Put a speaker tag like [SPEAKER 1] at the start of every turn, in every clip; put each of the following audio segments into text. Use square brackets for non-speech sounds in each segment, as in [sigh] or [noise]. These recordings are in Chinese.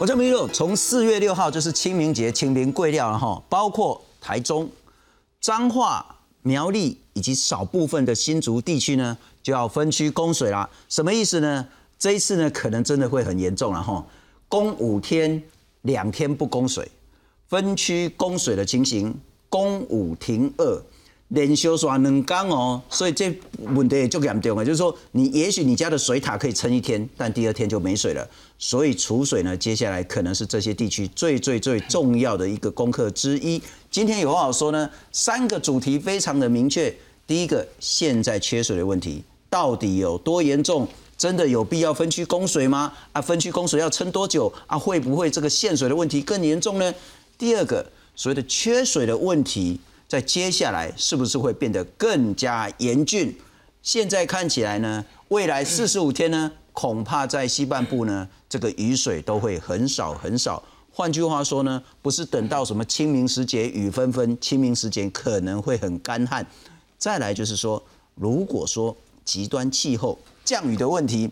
[SPEAKER 1] 我叫米六，从四月六号就是清明节，清明贵料了哈，包括台中、彰化、苗栗以及少部分的新竹地区呢，就要分区供水啦。什么意思呢？这一次呢，可能真的会很严重了哈，供五天，两天不供水，分区供水的情形，供五停二。连休刷两缸哦，所以这问题就严重了。就是说，你也许你家的水塔可以撑一天，但第二天就没水了。所以储水呢，接下来可能是这些地区最最最重要的一个功课之一。今天有话说呢，三个主题非常的明确。第一个，现在缺水的问题到底有多严重？真的有必要分区供水吗？啊，分区供水要撑多久？啊，会不会这个限水的问题更严重呢？第二个，所谓的缺水的问题。在接下来是不是会变得更加严峻？现在看起来呢，未来四十五天呢，恐怕在西半部呢，这个雨水都会很少很少。换句话说呢，不是等到什么清明时节雨纷纷，清明时节可能会很干旱。再来就是说，如果说极端气候降雨的问题，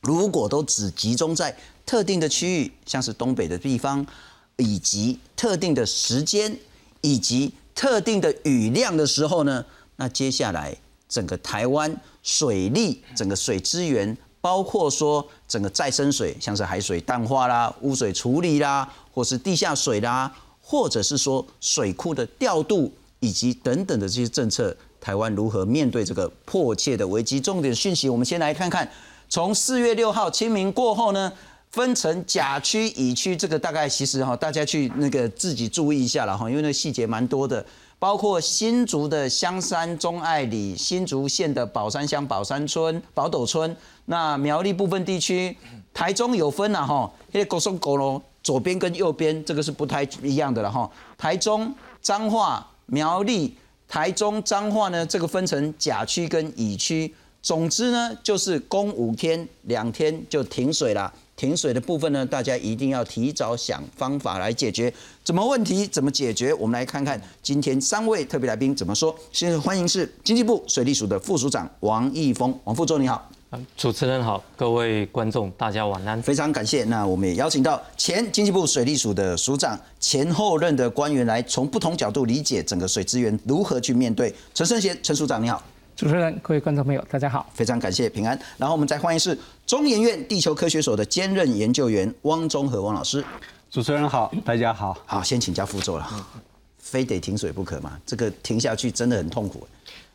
[SPEAKER 1] 如果都只集中在特定的区域，像是东北的地方，以及特定的时间，以及特定的雨量的时候呢，那接下来整个台湾水利、整个水资源，包括说整个再生水，像是海水淡化啦、污水处理啦，或是地下水啦，或者是说水库的调度以及等等的这些政策，台湾如何面对这个迫切的危机？重点讯息，我们先来看看，从四月六号清明过后呢。分成甲区、乙区，这个大概其实哈，大家去那个自己注意一下了哈，因为那细节蛮多的，包括新竹的香山中爱里、新竹县的宝山乡宝山村、宝斗村，那苗栗部分地区，台中有分了哈，因为高松高楼左边跟右边这个是不太一样的了哈，台中彰化苗栗台中彰化呢，这个分成甲区跟乙区，总之呢就是供五天，两天就停水了。停水的部分呢，大家一定要提早想方法来解决。怎么问题怎么解决？我们来看看今天三位特别来宾怎么说。先欢迎是经济部水利署的副署长王义峰，王副总你好。
[SPEAKER 2] 主持人好，各位观众大家晚安。
[SPEAKER 1] 非常感谢。那我们也邀请到前经济部水利署的署长，前后任的官员来从不同角度理解整个水资源如何去面对。陈胜贤，陈署长你好。
[SPEAKER 3] 主持人、各位观众朋友，大家好，
[SPEAKER 1] 非常感谢平安。然后我们再欢迎是中研院地球科学所的兼任研究员汪中和汪老师。
[SPEAKER 4] 主持人好，大家好。
[SPEAKER 1] 好，先请教副座了，非得停水不可嘛？这个停下去真的很痛苦。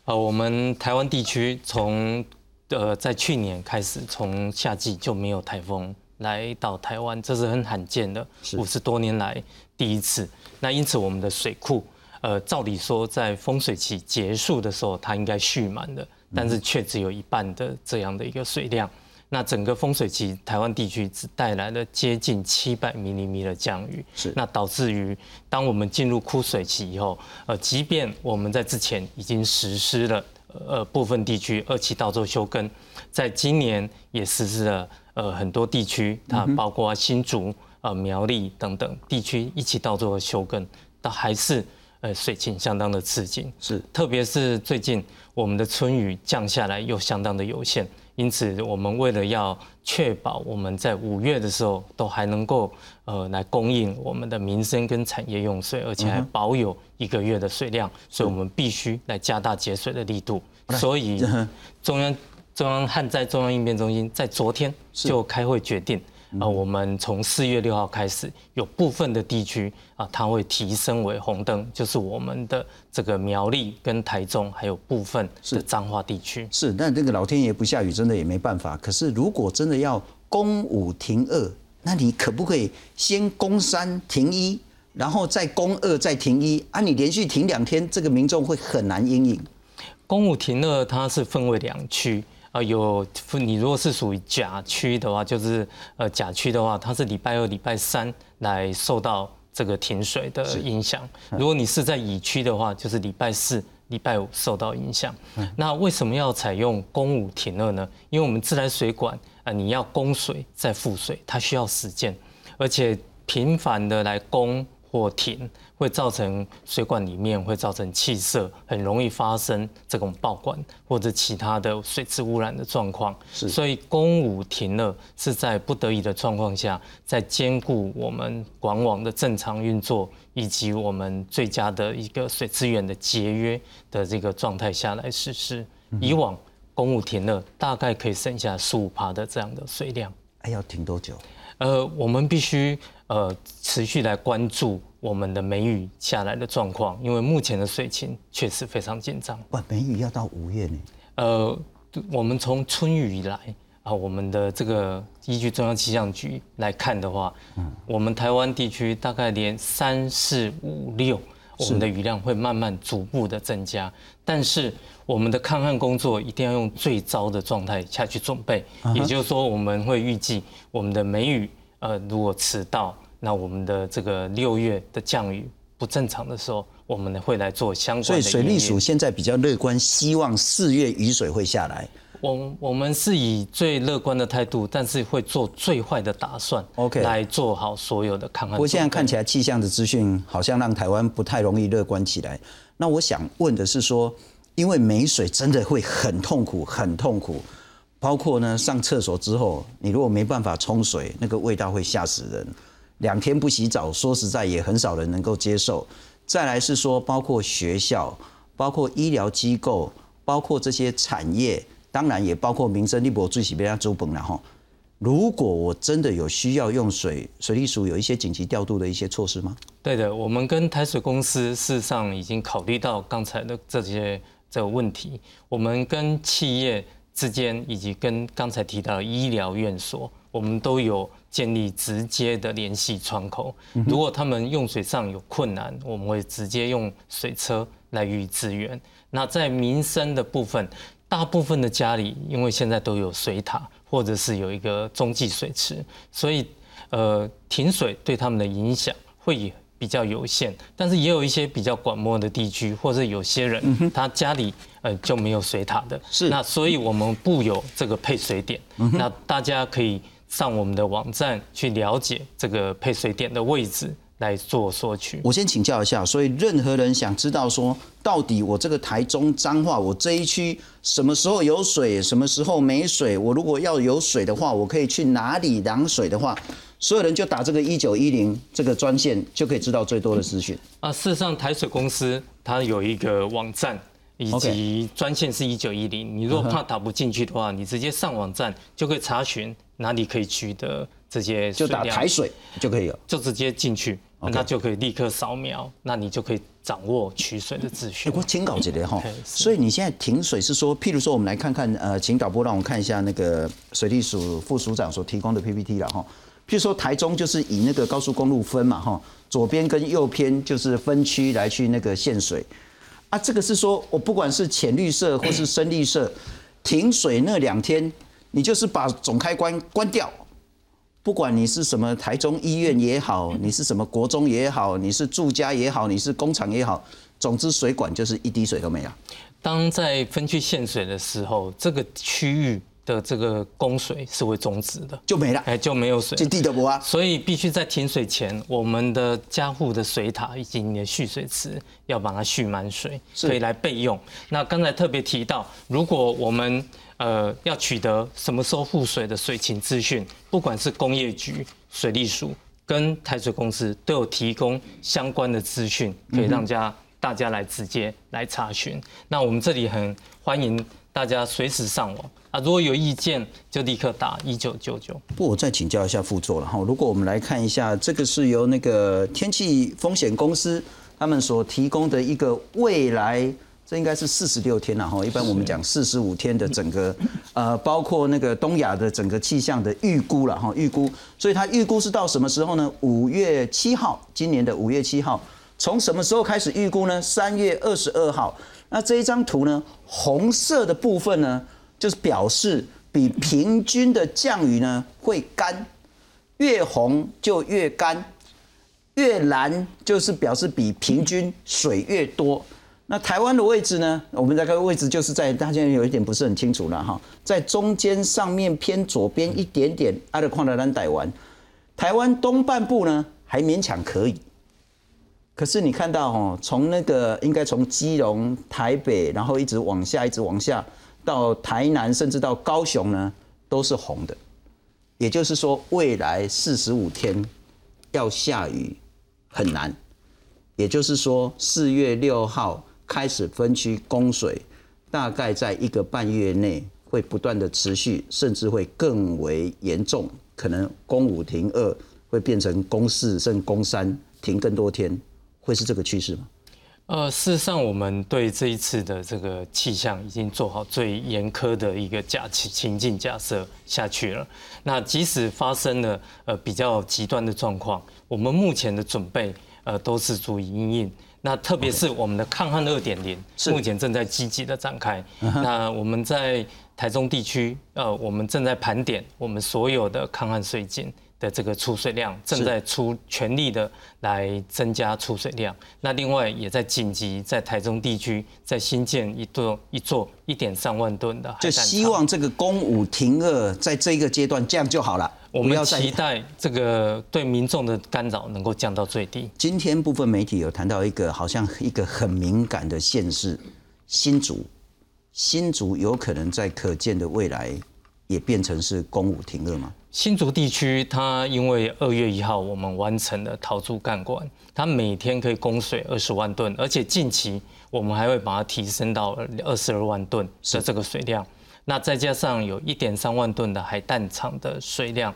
[SPEAKER 2] 呃，我们台湾地区从呃在去年开始，从夏季就没有台风来到台湾，这是很罕见的，五十多年来第一次。那因此我们的水库。呃，照理说，在丰水期结束的时候，它应该蓄满的，但是却只有一半的这样的一个水量。那整个丰水期，台湾地区只带来了接近七百毫米的降雨，
[SPEAKER 1] 是
[SPEAKER 2] 那导致于当我们进入枯水期以后，呃，即便我们在之前已经实施了呃部分地区二期稻作休耕，在今年也实施了呃很多地区，它包括新竹、呃苗栗等等地区一起稻作休耕，但还是。呃，水情相当的吃紧，
[SPEAKER 1] 是，
[SPEAKER 2] 特别是最近我们的春雨降下来又相当的有限，因此我们为了要确保我们在五月的时候都还能够呃来供应我们的民生跟产业用水，而且还保有一个月的水量，所以我们必须来加大节水的力度。所以中央中央旱灾中央应变中心在昨天就开会决定。啊，我们从四月六号开始，有部分的地区啊，它会提升为红灯，就是我们的这个苗栗跟台中，还有部分是彰化地区。
[SPEAKER 1] 是，但这个老天爷不下雨，真的也没办法。可是如果真的要攻五停二，那你可不可以先攻三停一，然后再攻二再停一？啊，你连续停两天，这个民众会很难应应。
[SPEAKER 2] 攻五停二，它是分为两区。啊，有你如果是属于甲区的话，就是呃甲区的话，它是礼拜二、礼拜三来受到这个停水的影响。如果你是在乙区的话，就是礼拜四、礼拜五受到影响。那为什么要采用公五停二呢？因为我们自来水管啊，你要供水再复水，它需要时间，而且频繁的来供或停，会造成水管里面会造成气塞，很容易发生这种爆管或者其他的水质污染的状况。
[SPEAKER 1] 是
[SPEAKER 2] 所以公五停了是在不得已的状况下，在兼顾我们管网的正常运作以及我们最佳的一个水资源的节约的这个状态下来实施。以往公务停了，大概可以省下十五帕的这样的水量。
[SPEAKER 1] 哎，要停多久？
[SPEAKER 2] 呃，我们必须呃持续来关注我们的梅雨下来的状况，因为目前的水情确实非常紧张。
[SPEAKER 1] 哇，梅雨要到五月呢。
[SPEAKER 2] 呃，我们从春雨以来啊，我们的这个依据中央气象局来看的话，嗯我们台湾地区大概连三四五六，我们的雨量会慢慢逐步的增加，但是我们的抗旱工作一定要用最糟的状态下去准备，也就是说，我们会预计我们的梅雨，呃，如果迟到，那我们的这个六月的降雨不正常的时候，我们会来做相关的
[SPEAKER 1] 所以水利署现在比较乐观，希望四月雨水会下来。
[SPEAKER 2] 我我们是以最乐观的态度，但是会做最坏的打算
[SPEAKER 1] OK
[SPEAKER 2] 来做好所有的抗旱。
[SPEAKER 1] 不过现在看起，
[SPEAKER 2] 来
[SPEAKER 1] 气象的资讯好像让台湾不太容易乐观起来。那我想问的是说，因为没水真的会很痛苦，很痛苦。包括呢，上厕所之后，你如果没办法冲水，那个味道会吓死人。两天不洗澡，说实在也很少人能够接受。再来是说，包括学校、包括医疗机构、包括这些产业，当然也包括民生。利博最喜被人家周本了哈。如果我真的有需要用水，水利署有一些紧急调度的一些措施吗？
[SPEAKER 2] 对的，我们跟台水公司事实上已经考虑到刚才的这些这个问题，我们跟企业之间以及跟刚才提到的医疗院所，我们都有建立直接的联系窗口。如果他们用水上有困难，我们会直接用水车来予以支援。那在民生的部分，大部分的家里因为现在都有水塔，或者是有一个中继水池，所以呃停水对他们的影响会比较有限。但是也有一些比较广漠的地区，或者有些人他家里呃就没有水塔的，
[SPEAKER 1] 是
[SPEAKER 2] 那所以我们布有这个配水点，那大家可以上我们的网站去了解这个配水点的位置来做索取。
[SPEAKER 1] 我先请教一下，所以任何人想知道说，到底我这个台中彰化，我这一区什么时候有水，什么时候没水？我如果要有水的话，我可以去哪里量水的话，所有人就打这个一九一零这个专线，就可以知道最多的资讯。
[SPEAKER 2] 啊，事实上台水公司它有一个网站。以及专线是一九一零，你如果怕打不进去的话，你直接上网站就可以查询哪里可以取得这些
[SPEAKER 1] 就打台水就可以了。
[SPEAKER 2] 就直接进去，那就可以立刻扫描，那你就可以掌握取水的资
[SPEAKER 1] 哎、
[SPEAKER 2] 讯。
[SPEAKER 1] 我请稿这里哈所以你现在停水是说，譬如说我们来看看，呃，请导播让我们看一下那个水利署副署长所提供的 PPT 了哈。譬如说台中就是以那个高速公路分嘛哈，左边跟右边就是分区来去那个限水。啊，这个是说我不管是浅绿色或是深绿色，停水那两天，你就是把总开关关掉，不管你是什么台中医院也好，你是什么国中也好，你是住家也好，你是工厂也好，总之水管就是一滴水都没有。
[SPEAKER 2] 当在分区限水的时候，这个区域的这个供水是会终止的，
[SPEAKER 1] 就没了，
[SPEAKER 2] 哎，就没有水
[SPEAKER 1] 就。地的不啊。
[SPEAKER 2] 所以必须在停水前，我们的家户的水塔以及你的蓄水池要把它蓄满水，
[SPEAKER 1] 是
[SPEAKER 2] 可以来备用。那刚才特别提到，如果我们呃要取得什么时候复水的水情资讯，不管是工业局、水利署跟台水公司都有提供相关的资讯，可以让家大家来直接来查询。那我们这里很欢迎大家随时上网啊，如果有意见就立刻打一九九九。
[SPEAKER 1] 不，我再请教一下副座了哈。如果我们来看一下，这个是由那个天气风险公司他们所提供的一个未来，这应该是四十六天了哈。一般我们讲四十五天的整个 [laughs] 呃，包括那个东亚的整个气象的预估了哈，预估。所以它预估是到什么时候呢？五月七号，今年的五月七号。从什么时候开始预估呢？三月二十二号。那这一张图呢，红色的部分呢，就是表示比平均的降雨呢会干，越红就越干，越蓝就是表示比平均水越多。那台湾的位置呢？我们这个位置就是在大家有一点不是很清楚了哈，在中间上面偏左边一点点，阿德矿的兰台湾，台湾东半部呢还勉强可以。可是你看到哦，从那个应该从基隆、台北，然后一直往下，一直往下到台南，甚至到高雄呢，都是红的。也就是说，未来四十五天要下雨很难。也就是说，四月六号开始分区供水，大概在一个半月内会不断的持续，甚至会更为严重，可能供五停二，会变成供四甚至供三停更多天，会是这个趋势吗？
[SPEAKER 2] 呃，事实上，我们对这一次的这个气象已经做好最严苛的一个假情情境假设下去了。那即使发生了呃比较极端的状况，我们目前的准备呃都是足以应应。那特别是我们的抗旱二点零，目前正在积极的展开。那我们在台中地区，呃，我们正在盘点我们所有的抗旱水井。的这个出水量正在出全力的来增加出水量，那另外也在紧急在台中地区在新建一座一座一点三万吨的，
[SPEAKER 1] 就希望这个公五停二在这个阶段这样就好了。
[SPEAKER 2] 我们要期待这个对民众的干扰能够降到最低。
[SPEAKER 1] 今天部分媒体有谈到一个好像一个很敏感的县市新竹，新竹有可能在可见的未来也变成是公五停二吗？
[SPEAKER 2] 新竹地区，它因为二月一号我们完成了陶竹干管，它每天可以供水二十万吨，而且近期我们还会把它提升到二十二万吨的这个水量。那再加上有一点三万吨的海淡厂的水量，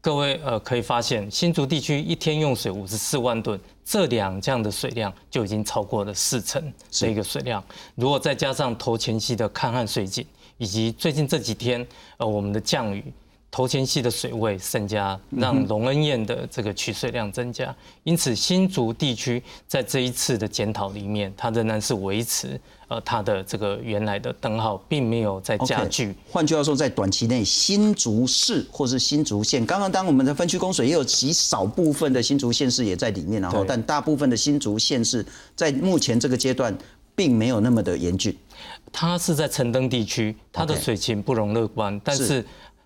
[SPEAKER 2] 各位呃可以发现，新竹地区一天用水五十四万吨，这两这样的水量就已经超过了四成这个水量。如果再加上头前期的抗旱水井，以及最近这几天呃我们的降雨。头前溪的水位增加，让龙恩堰的这个取水量增加，因此新竹地区在这一次的检讨里面，它仍然是维持呃它的这个原来的灯号，并没有在加剧。
[SPEAKER 1] 换句话说，在短期内，新竹市或是新竹县，刚刚当我们的分区供水也有极少部分的新竹县市也在里面，然后但大部分的新竹县市在目前这个阶段并没有那么的严峻。
[SPEAKER 2] 它是在城登地区，它的水情不容乐观，但是。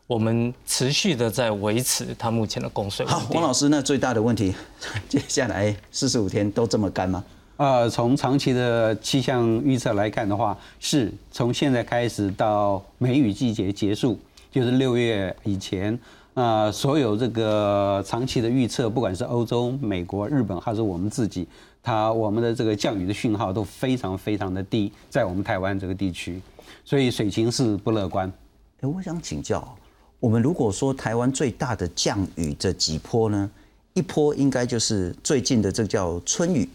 [SPEAKER 2] 我们持续的在维持它目前的供水。
[SPEAKER 1] 好，王老师，那最大的问题，[laughs] 接下来四十五天都这么干吗？
[SPEAKER 4] 呃，从长期的气象预测来看的话，是从现在开始到梅雨季节结束，就是六月以前，啊，所有这个长期的预测，不管是欧洲、美国、日本，还是我们自己，它我们的这个降雨的讯号都非常非常的低，在我们台湾这个地区，所以水情是不乐观。
[SPEAKER 1] 哎，我想请教。我们如果说台湾最大的降雨这几波呢，一波应该就是最近的这个叫春雨，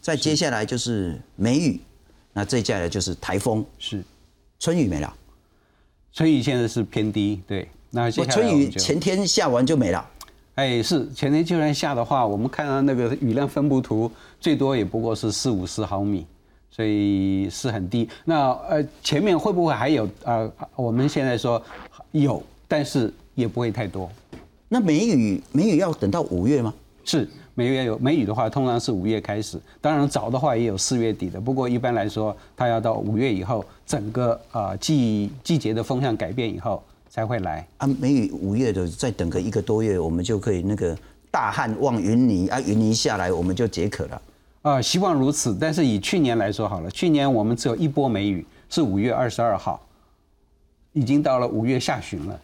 [SPEAKER 1] 再接下来就是梅雨，那接下来就是台风。
[SPEAKER 4] 是，
[SPEAKER 1] 春雨没了，
[SPEAKER 4] 春雨现在是偏低，对。
[SPEAKER 1] 那春雨前天下完就没了。
[SPEAKER 4] 哎，是前天就算下的话，我们看到那个雨量分布图，最多也不过是四五十毫米，所以是很低。那呃，前面会不会还有呃？我们现在说有。但是也不会太多。
[SPEAKER 1] 那梅雨梅雨要等到五月吗？
[SPEAKER 4] 是梅雨有梅雨的话，通常是五月开始。当然早的话也有四月底的。不过一般来说，它要到五月以后，整个啊季季节的风向改变以后才会来。
[SPEAKER 1] 啊，梅雨五月的再等个一个多月，我们就可以那个大旱望云霓啊，云霓下来我们就解渴了。
[SPEAKER 4] 啊，希望如此。但是以去年来说好了，去年我们只有一波梅雨，是五月二十二号，已经到了五月下旬了。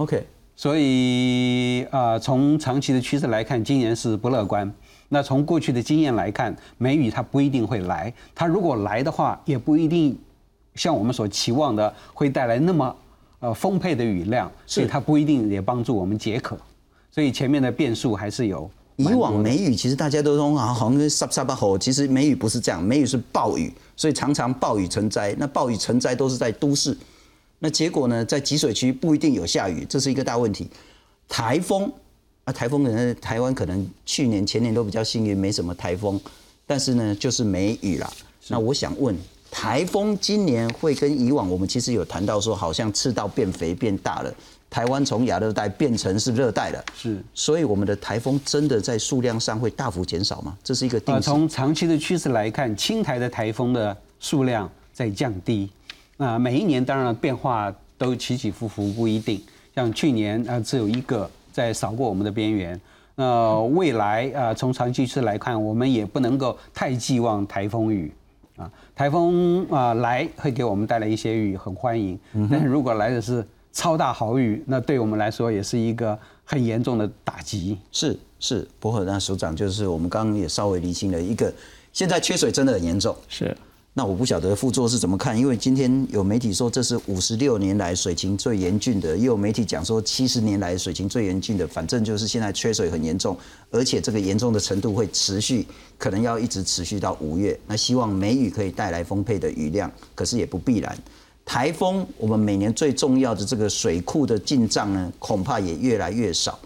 [SPEAKER 1] OK，
[SPEAKER 4] 所以啊，从长期的趋势来看，今年是不乐观。那从过去的经验来看，梅雨它不一定会来，它如果来的话，也不一定像我们所期望的会带来那么呃丰沛的雨量，所以它不一定也帮助我们解渴。所以前面的变数还是有。
[SPEAKER 1] 以往梅雨其实大家都说啊，好像沙沙巴吼，其实梅雨不是这样，梅雨是暴雨，所以常常暴雨成灾。那暴雨成灾都是在都市。那结果呢，在集水区不一定有下雨，这是一个大问题。台风啊，台风可能台湾可能去年前年都比较幸运，没什么台风，但是呢，就是没雨了。那我想问，台风今年会跟以往我们其实有谈到说，好像赤道变肥变大了，台湾从亚热带变成是热带了，
[SPEAKER 4] 是，
[SPEAKER 1] 所以我们的台风真的在数量上会大幅减少吗？这是一个定
[SPEAKER 4] 从长期的趋势来看，青台的台风的数量在降低。那每一年当然变化都起起伏伏，不一定。像去年啊，只有一个在扫过我们的边缘。那未来啊，从长期势来看，我们也不能够太寄望台风雨啊。台风啊来会给我们带来一些雨，很欢迎。但是如果来的是超大豪雨，那对我们来说也是一个很严重的打击。
[SPEAKER 1] 是是，不过那首长就是我们刚刚也稍微厘清了一个，现在缺水真的很严重。
[SPEAKER 3] 是。
[SPEAKER 1] 那我不晓得副座是怎么看，因为今天有媒体说这是五十六年来水情最严峻的，也有媒体讲说七十年来水情最严峻的，反正就是现在缺水很严重，而且这个严重的程度会持续，可能要一直持续到五月。那希望梅雨可以带来丰沛的雨量，可是也不必然。台风，我们每年最重要的这个水库的进账呢，恐怕也越来越少，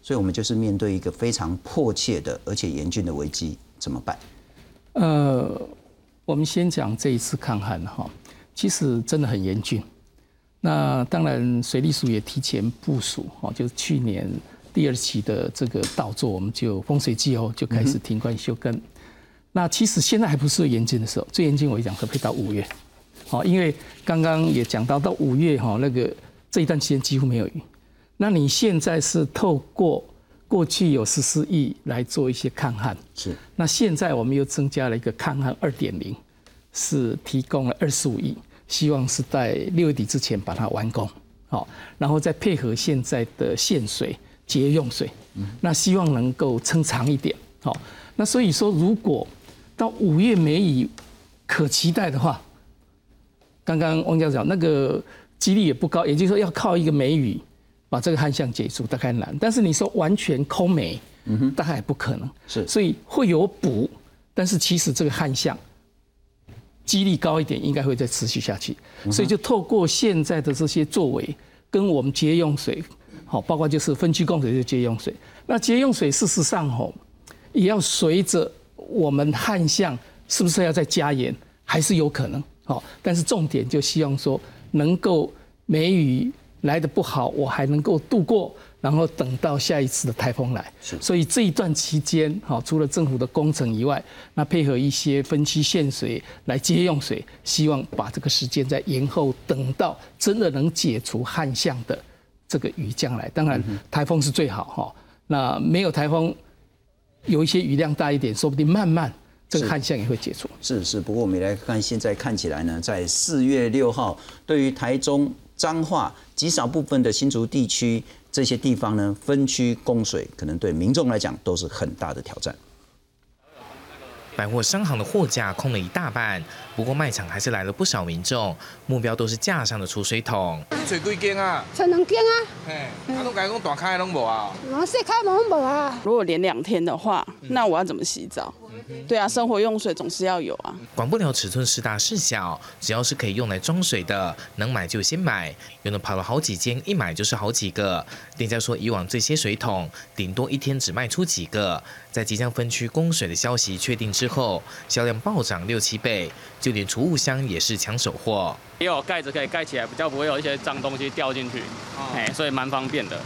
[SPEAKER 1] 所以我们就是面对一个非常迫切的而且严峻的危机，怎么办？
[SPEAKER 3] 呃。我们先讲这一次抗旱哈，其实真的很严峻。那当然，水利署也提前部署哈，就是去年第二期的这个稻作，我们就丰水季后就开始停灌休耕。那其实现在还不是最严峻的时候，最严峻我讲可以到五月，好，因为刚刚也讲到到五月哈，那个这一段期间几乎没有雨。那你现在是透过过去有十四亿来做一些抗旱，
[SPEAKER 1] 是。
[SPEAKER 3] 那现在我们又增加了一个抗旱二点零，是提供了二十五亿，希望是在六月底之前把它完工，好，然后再配合现在的限水节用水，那希望能够撑长一点，好。那所以说，如果到五月梅雨可期待的话，刚刚汪教授讲那个几率也不高，也就是说要靠一个梅雨。把这个旱象解除大概难，但是你说完全空没，嗯哼，大概也不可能。
[SPEAKER 1] 是，
[SPEAKER 3] 所以会有补，但是其实这个旱象几率高一点，应该会再持续下去。所以就透过现在的这些作为，跟我们节用水，好，包括就是分区供水就节用水。那节用水事实上吼，也要随着我们旱象是不是要再加盐，还是有可能。好，但是重点就希望说能够梅雨。来的不好，我还能够度过，然后等到下一次的台风来。所以这一段期间，哈，除了政府的工程以外，那配合一些分期限水来接用水，希望把这个时间再延后，等到真的能解除旱象的这个雨将来。当然，台风是最好哈。那没有台风，有一些雨量大一点，说不定慢慢这个旱象也会解除。
[SPEAKER 1] 是是，不过我们来看，现在看起来呢，在四月六号，对于台中。彰化极少部分的新竹地区这些地方呢，分区供水，可能对民众来讲都是很大的挑战。
[SPEAKER 5] 百货商行的货架空了一大半，不过卖场还是来了不少民众，目标都是架上的储水桶。
[SPEAKER 6] 吹几间啊？
[SPEAKER 7] 吹两间啊。
[SPEAKER 6] 嘿，啊，拢讲讲大开拢无啊？
[SPEAKER 7] 我小开拢无啊。
[SPEAKER 8] 如果连两天的话，那我要怎么洗澡？对啊，生活用水总是要有啊。
[SPEAKER 5] 管不了尺寸是大是小，只要是可以用来装水的，能买就先买。有的跑了好几间，一买就是好几个。店家说，以往这些水桶顶多一天只卖出几个，在即将分区供水的消息确定之后，销量暴涨六七倍，就连储物箱也是抢手货。
[SPEAKER 9] 也有盖子可以盖起来，比较不会有一些脏东西掉进去，哎，所以蛮方便的。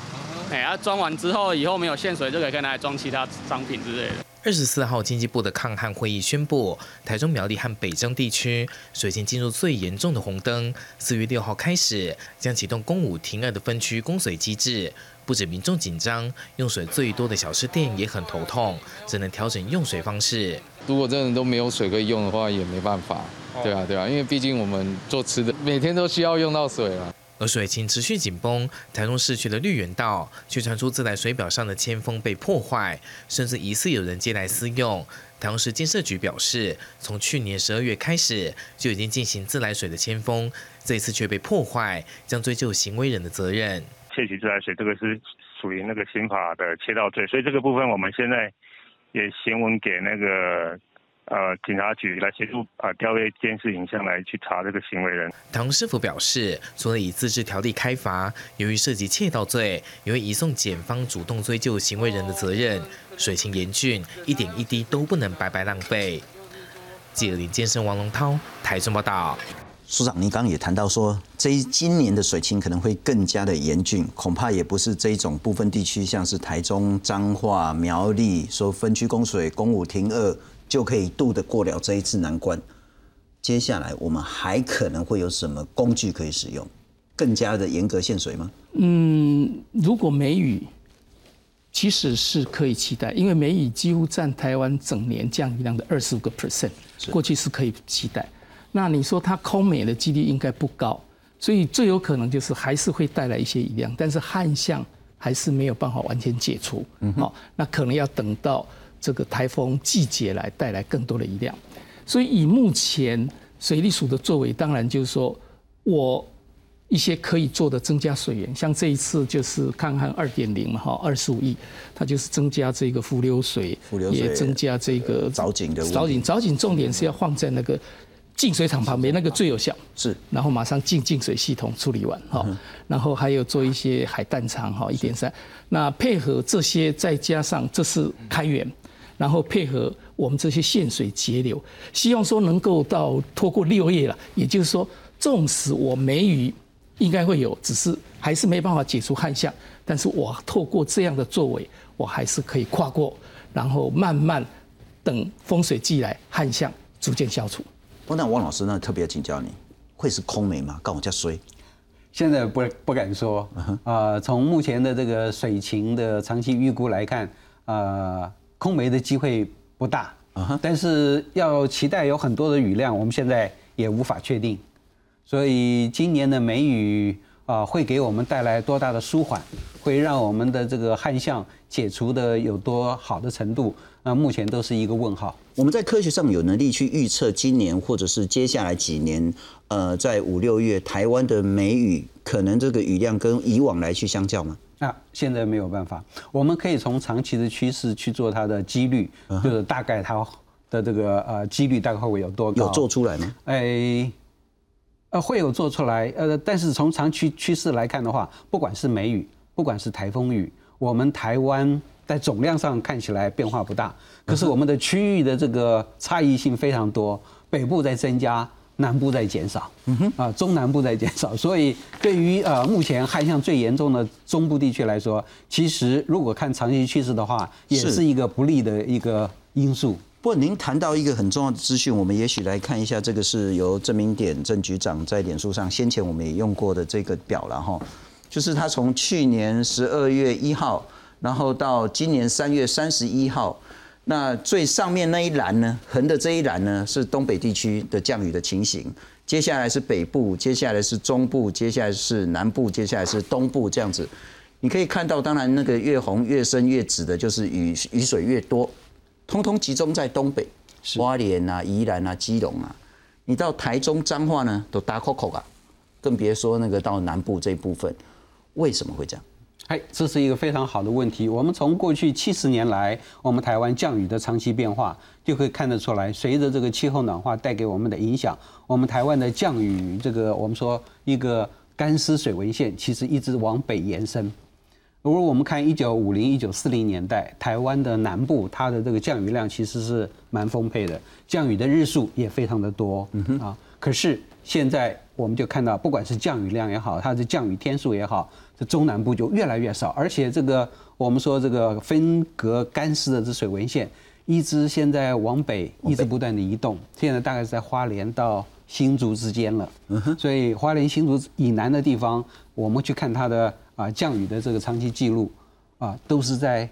[SPEAKER 9] 哎，啊，装完之后，以后没有限水就可以拿来装其他商品之类的。
[SPEAKER 5] 二十四号，经济部的抗旱会议宣布，台中苗栗和北征地区水情进入最严重的红灯。四月六号开始，将启动公五停二的分区供水机制。不止民众紧张，用水最多的小吃店也很头痛，只能调整用水方式。
[SPEAKER 10] 如果真的都没有水可以用的话，也没办法。对啊，对啊，因为毕竟我们做吃的，每天都需要用到水了。
[SPEAKER 5] 而水情持续紧绷，台中市区的绿园道却传出自来水表上的铅封被破坏，甚至疑似有人借来私用。台中市建设局表示，从去年十二月开始就已经进行自来水的铅封，这一次却被破坏，将追究行为人的责任。
[SPEAKER 11] 窃取自来水这个是属于那个刑法的窃盗罪，所以这个部分我们现在也行文给那个。呃，警察局来协助啊，调阅监视影像来去查这个行为人。
[SPEAKER 5] 唐师傅表示，除了以自治条例开罚，由于涉及窃盗罪，也会移送检方主动追究行为人的责任。水情严峻，一点一滴都不能白白浪费。记者林健生、王龙涛，台中报道。
[SPEAKER 1] 署长，您刚刚也谈到说，这今年的水情可能会更加的严峻，恐怕也不是这种部分地区，像是台中、彰化、苗栗，说分区供水、公五停二。就可以渡得过了这一次难关。接下来我们还可能会有什么工具可以使用？更加的严格限水吗？
[SPEAKER 3] 嗯，如果梅雨其实是可以期待，因为梅雨几乎占台湾整年降雨量的二十五个 percent，过去是可以期待。那你说它空美的几率应该不高，所以最有可能就是还是会带来一些雨量，但是旱象还是没有办法完全解除。好，那可能要等到这个台风季节来带来更多的雨量。所以以目前水利署的作为，当然就是说我。一些可以做的增加水源，像这一次就是看看二点零嘛，哈，二十五亿，它就是增加这个浮流水，也增加这个
[SPEAKER 1] 藻井的
[SPEAKER 3] 藻井，藻井重点是要放在那个净水厂旁边，那个最有效，
[SPEAKER 1] 是，
[SPEAKER 3] 然后马上进净水系统处理完，哈，然后还有做一些海淡厂，哈，一点三，那配合这些，再加上这是开源，然后配合我们这些限水节流，希望说能够到拖过六月了，也就是说，纵使我梅雨。应该会有，只是还是没办法解除旱象。但是我透过这样的作为，我还是可以跨过，然后慢慢等风水季来，旱象逐渐消除。
[SPEAKER 1] 不那王老师呢？特别请教你，会是空梅吗？告我叫衰？
[SPEAKER 4] 现在不不敢说。啊，从目前的这个水情的长期预估来看，啊，空梅的机会不大啊。但是要期待有很多的雨量，我们现在也无法确定。所以今年的梅雨啊，会给我们带来多大的舒缓？会让我们的这个旱象解除的有多好的程度？那目前都是一个问号。
[SPEAKER 1] 我们在科学上有能力去预测今年或者是接下来几年，呃，在五六月台湾的梅雨可能这个雨量跟以往来去相较吗？
[SPEAKER 4] 啊，现在没有办法。我们可以从长期的趋势去做它的几率，就是大概它的这个呃几率大概会有多
[SPEAKER 1] 高？有做出来吗？
[SPEAKER 4] 哎。呃，会有做出来，呃，但是从长期趋势来看的话，不管是梅雨，不管是台风雨，我们台湾在总量上看起来变化不大，可是我们的区域的这个差异性非常多，北部在增加，南部在减少，嗯哼，啊，中南部在减少，所以对于呃目前旱象最严重的中部地区来说，其实如果看长期趋势的话，也是一个不利的一个因素。
[SPEAKER 1] 不过您谈到一个很重要的资讯，我们也许来看一下，这个是由郑明典郑局长在脸书上先前我们也用过的这个表了哈，就是他从去年十二月一号，然后到今年三月三十一号，那最上面那一栏呢，横的这一栏呢是东北地区的降雨的情形，接下来是北部，接下来是中部，接下来是南部，接下来是东部这样子，你可以看到，当然那个越红越深越紫的，就是雨雨水越多。通通集中在东北，花莲啊、宜兰啊、基隆啊，你到台中彰化呢都打扣扣啊，更别说那个到南部这部分，为什么会这样？
[SPEAKER 4] 哎，这是一个非常好的问题。我们从过去七十年来，我们台湾降雨的长期变化，就可以看得出来，随着这个气候暖化带给我们的影响，我们台湾的降雨这个我们说一个干湿水文线，其实一直往北延伸。如果我们看一九五零、一九四零年代，台湾的南部它的这个降雨量其实是蛮丰沛的，降雨的日数也非常的多嗯啊。可是现在我们就看到，不管是降雨量也好，它的降雨天数也好，这中南部就越来越少，而且这个我们说这个分隔干湿的这水文线，一直现在往北一直不断的移动，现在大概是在花莲到新竹之间了。所以花莲新竹以南的地方，我们去看它的。啊，降雨的这个长期记录，啊，都是在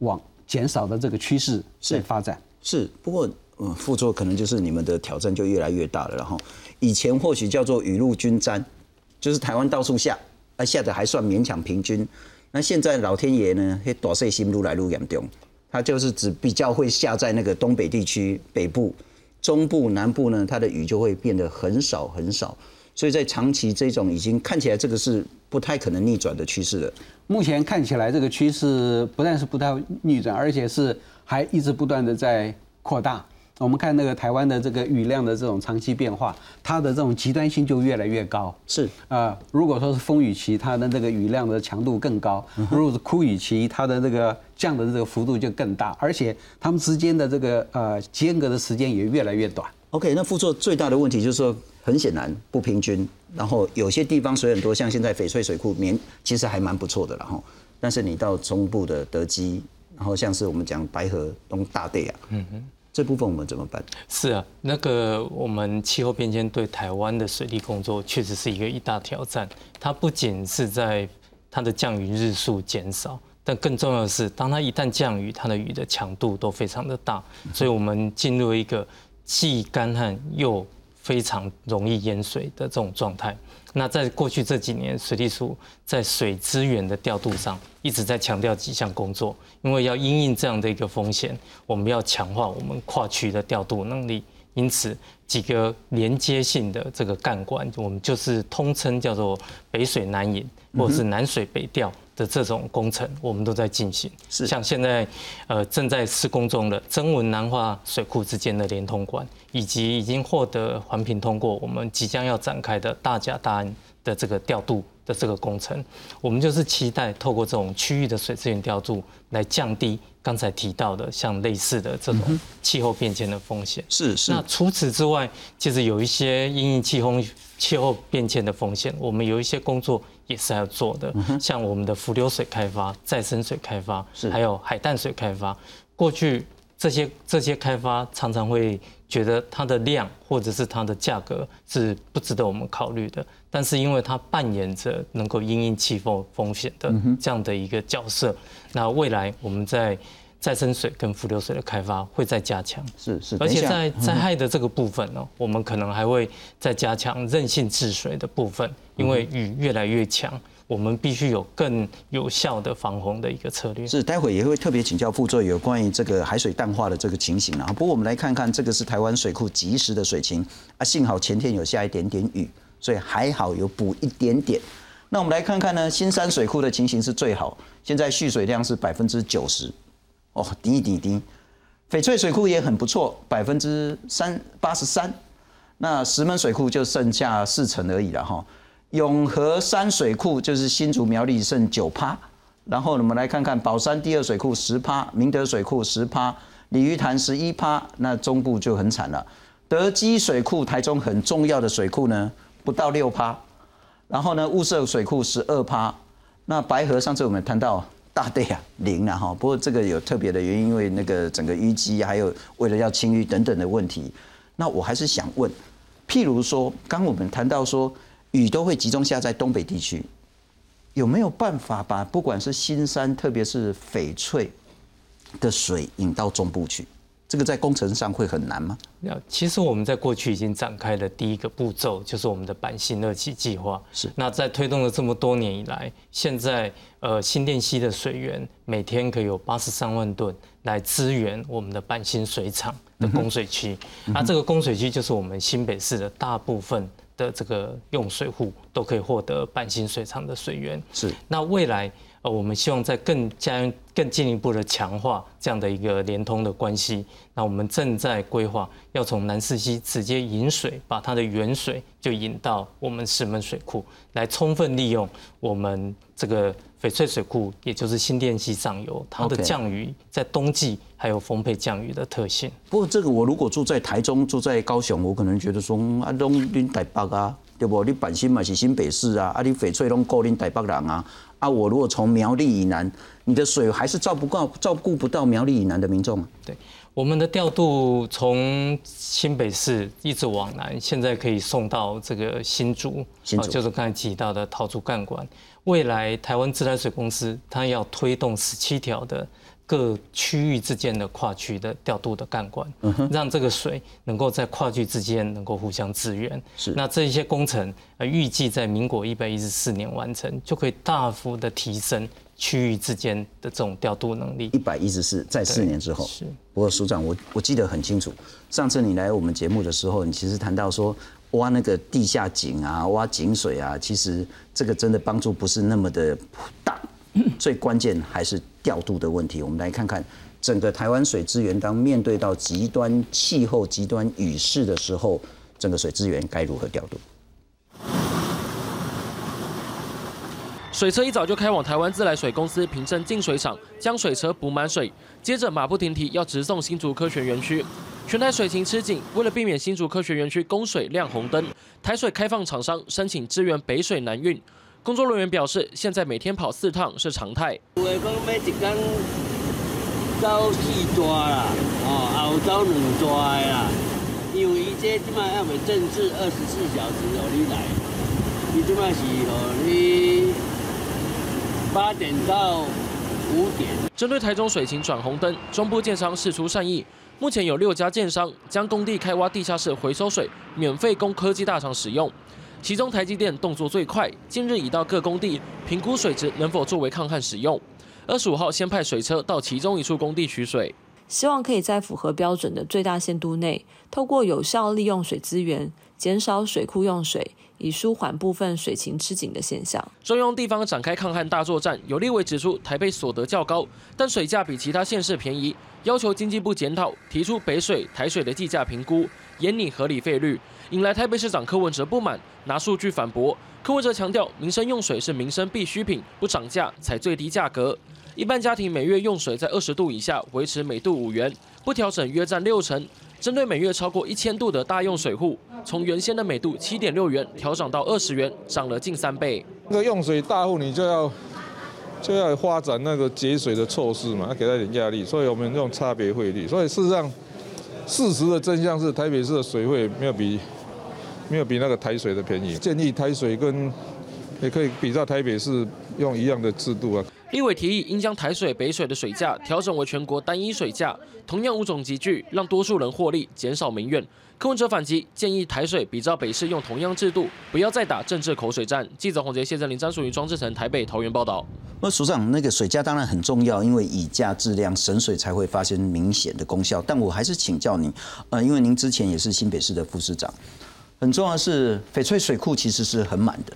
[SPEAKER 4] 往减少的这个趋势在发展。
[SPEAKER 1] 是，不过，嗯，副作可能就是你们的挑战就越来越大了。然后，以前或许叫做雨露均沾，就是台湾到处下，啊，下的还算勉强平均。那现在老天爷呢，嘿，大水心愈来愈严重，它就是只比较会下在那个东北地区、北部、中部、南部呢，它的雨就会变得很少很少。所以在长期这种已经看起来这个是不太可能逆转的趋势了。
[SPEAKER 4] 目前看起来这个趋势不但是不太逆转，而且是还一直不断的在扩大。我们看那个台湾的这个雨量的这种长期变化，它的这种极端性就越来越高。
[SPEAKER 1] 是
[SPEAKER 4] 啊，如果说是风雨期，它的这个雨量的强度更高；如果是枯雨期，它的这个降的这个幅度就更大，而且它们之间的这个呃间隔的时间也越来越短。
[SPEAKER 1] OK，那副作最大的问题就是说。很显然不平均，然后有些地方水很多，像现在翡翠水库棉其实还蛮不错的，了哈，但是你到中部的德基，然后像是我们讲白河东大地啊，嗯哼，这部分我们怎么办？
[SPEAKER 2] 是啊，那个我们气候变迁对台湾的水利工作确实是一个一大挑战，它不仅是在它的降雨日数减少。但更重要的是，当它一旦降雨，它的雨的强度都非常的大，所以我们进入一个既干旱又非常容易淹水的这种状态。那在过去这几年，水利署在水资源的调度上一直在强调几项工作，因为要因应这样的一个风险，我们要强化我们跨区的调度能力。因此，几个连接性的这个干管，我们就是通称叫做北水南引，或者是南水北调的这种工程，我们都在进行。
[SPEAKER 1] 是
[SPEAKER 2] 像现在呃正在施工中的增文南化水库之间的连通管，以及已经获得环评通过，我们即将要展开的大甲大安的这个调度的这个工程，我们就是期待透过这种区域的水资源调度来降低。刚才提到的像类似的这种气候变迁的风险
[SPEAKER 1] 是是。
[SPEAKER 2] 那除此之外，其实有一些因应气候气候变迁的风险，我们有一些工作也是要做的，像我们的浮流水开发、再生水开发，还有海淡水开发。过去这些这些开发常常会觉得它的量或者是它的价格是不值得我们考虑的。但是因为它扮演着能够因应气候风险的这样的一个角色，那未来我们在再生水跟浮流水的开发会再加强。
[SPEAKER 1] 是是，
[SPEAKER 2] 而且在灾害的这个部分呢，我们可能还会再加强韧性治水的部分，因为雨越来越强，我们必须有更有效的防洪的一个策略。
[SPEAKER 1] 是，待会也会特别请教副座有关于这个海水淡化的这个情形啊。不过我们来看看，这个是台湾水库及时的水情啊，幸好前天有下一点点雨。所以还好有补一点点。那我们来看看呢，新山水库的情形是最好，现在蓄水量是百分之九十，哦，滴滴滴。翡翠水库也很不错，百分之三八十三。那石门水库就剩下四成而已了哈。永和山水库就是新竹苗栗剩九趴。然后我们来看看宝山第二水库十趴，明德水库十趴，鲤鱼潭十一趴。那中部就很惨了。德基水库台中很重要的水库呢。不到六趴，然后呢，雾社水库十二趴，那白河上次我们谈到大队啊零了哈，不过这个有特别的原因，因为那个整个淤积，还有为了要清淤等等的问题，那我还是想问，譬如说，刚我们谈到说雨都会集中下在东北地区，有没有办法把不管是新山，特别是翡翠的水引到中部去？这个在工程上会很难吗？
[SPEAKER 2] 那其实我们在过去已经展开了第一个步骤，就是我们的板新二期计划。
[SPEAKER 1] 是。
[SPEAKER 2] 那在推动了这么多年以来，现在呃新店溪的水源每天可以有八十三万吨来支援我们的板新水厂的供水区。那这个供水区就是我们新北市的大部分的这个用水户都可以获得板新水厂的水源。
[SPEAKER 1] 是。
[SPEAKER 2] 那未来。呃，我们希望在更加更进一步的强化这样的一个连通的关系。那我们正在规划，要从南四溪直接引水，把它的原水就引到我们石门水库，来充分利用我们这个翡翠水库，也就是新店溪上游它的降雨，在冬季还有丰沛降雨的特性。
[SPEAKER 1] 不过这个我如果住在台中、住在高雄，我可能觉得说啊，拢恁台北啊，对不？你板新嘛是新北市啊，啊你翡翠拢够恁台北人啊。啊，我如果从苗栗以南，你的水还是照不告，照顾不到苗栗以南的民众。
[SPEAKER 2] 对，我们的调度从新北市一直往南，现在可以送到这个新竹，就是刚才提到的桃竹干管。未来台湾自来水公司它要推动十七条的。各区域之间的跨区的调度的干管，让这个水能够在跨区之间能够互相支援。
[SPEAKER 1] 是，
[SPEAKER 2] 那这一些工程呃预计在民国一百一十四年完成，就可以大幅的提升区域之间的这种调度能力。
[SPEAKER 1] 一百一十四，在四年之后。
[SPEAKER 2] 是。
[SPEAKER 1] 不过署长，我我记得很清楚，上次你来我们节目的时候，你其实谈到说挖那个地下井啊，挖井水啊，其实这个真的帮助不是那么的大。[laughs] 最关键还是调度的问题。我们来看看整个台湾水资源，当面对到极端气候、极端雨势的时候，整个水资源该如何调度？
[SPEAKER 12] 水车一早就开往台湾自来水公司平镇净水厂，将水车补满水，接着马不停蹄要直送新竹科学园区。全台水情吃紧，为了避免新竹科学园区供水亮红灯，台水开放厂商申请支援北水南运。工作人员表示，现在每天跑四趟是常态。
[SPEAKER 13] 有的讲每一天走四抓啦，哦，后走两抓的啦。因为伊这即摆要未正式二十四小时哦，你来，伊即摆是哦，你八点到五点。
[SPEAKER 12] 针对台中水情转红灯，中部建商释出善意，目前有六家建商将工地开挖地下室回收水，免费供科技大厂使用。其中台积电动作最快，近日已到各工地评估水质能否作为抗旱使用。二十五号先派水车到其中一处工地取水，
[SPEAKER 14] 希望可以在符合标准的最大限度内，透过有效利用水资源，减少水库用水，以舒缓部分水情吃紧的现象。
[SPEAKER 12] 中央地方展开抗旱大作战，有立委指出台北所得较高，但水价比其他县市便宜，要求经济部检讨，提出北水、台水的计价评估，严拟合理费率。引来台北市长柯文哲不满，拿数据反驳。柯文哲强调，民生用水是民生必需品，不涨价才最低价格。一般家庭每月用水在二十度以下，维持每度五元，不调整约占六成。针对每月超过一千度的大用水户，从原先的每度七点六元调涨到二十元，涨了近三倍。
[SPEAKER 15] 那个用水大户，你就要就要发展那个节水的措施嘛，要给他点压力，所以我们用差别汇率。所以事实上，事实的真相是台北市的水费没有比。没有比那个台水的便宜，建议台水跟也可以比照台北市用一样的制度啊。
[SPEAKER 12] 立委提议应将台水、北水的水价调整为全国单一水价，同样五种集聚，让多数人获利，减少民怨。柯文哲反击，建议台水比照北市用同样制度，不要再打政治口水战。记者洪杰、谢振林、张淑云、庄志成，台北、桃园报道。
[SPEAKER 1] 那署长，那个水价当然很重要，因为以价质量，省水才会发生明显的功效。但我还是请教您，呃，因为您之前也是新北市的副市长。很重要的是，翡翠水库其实是很满的，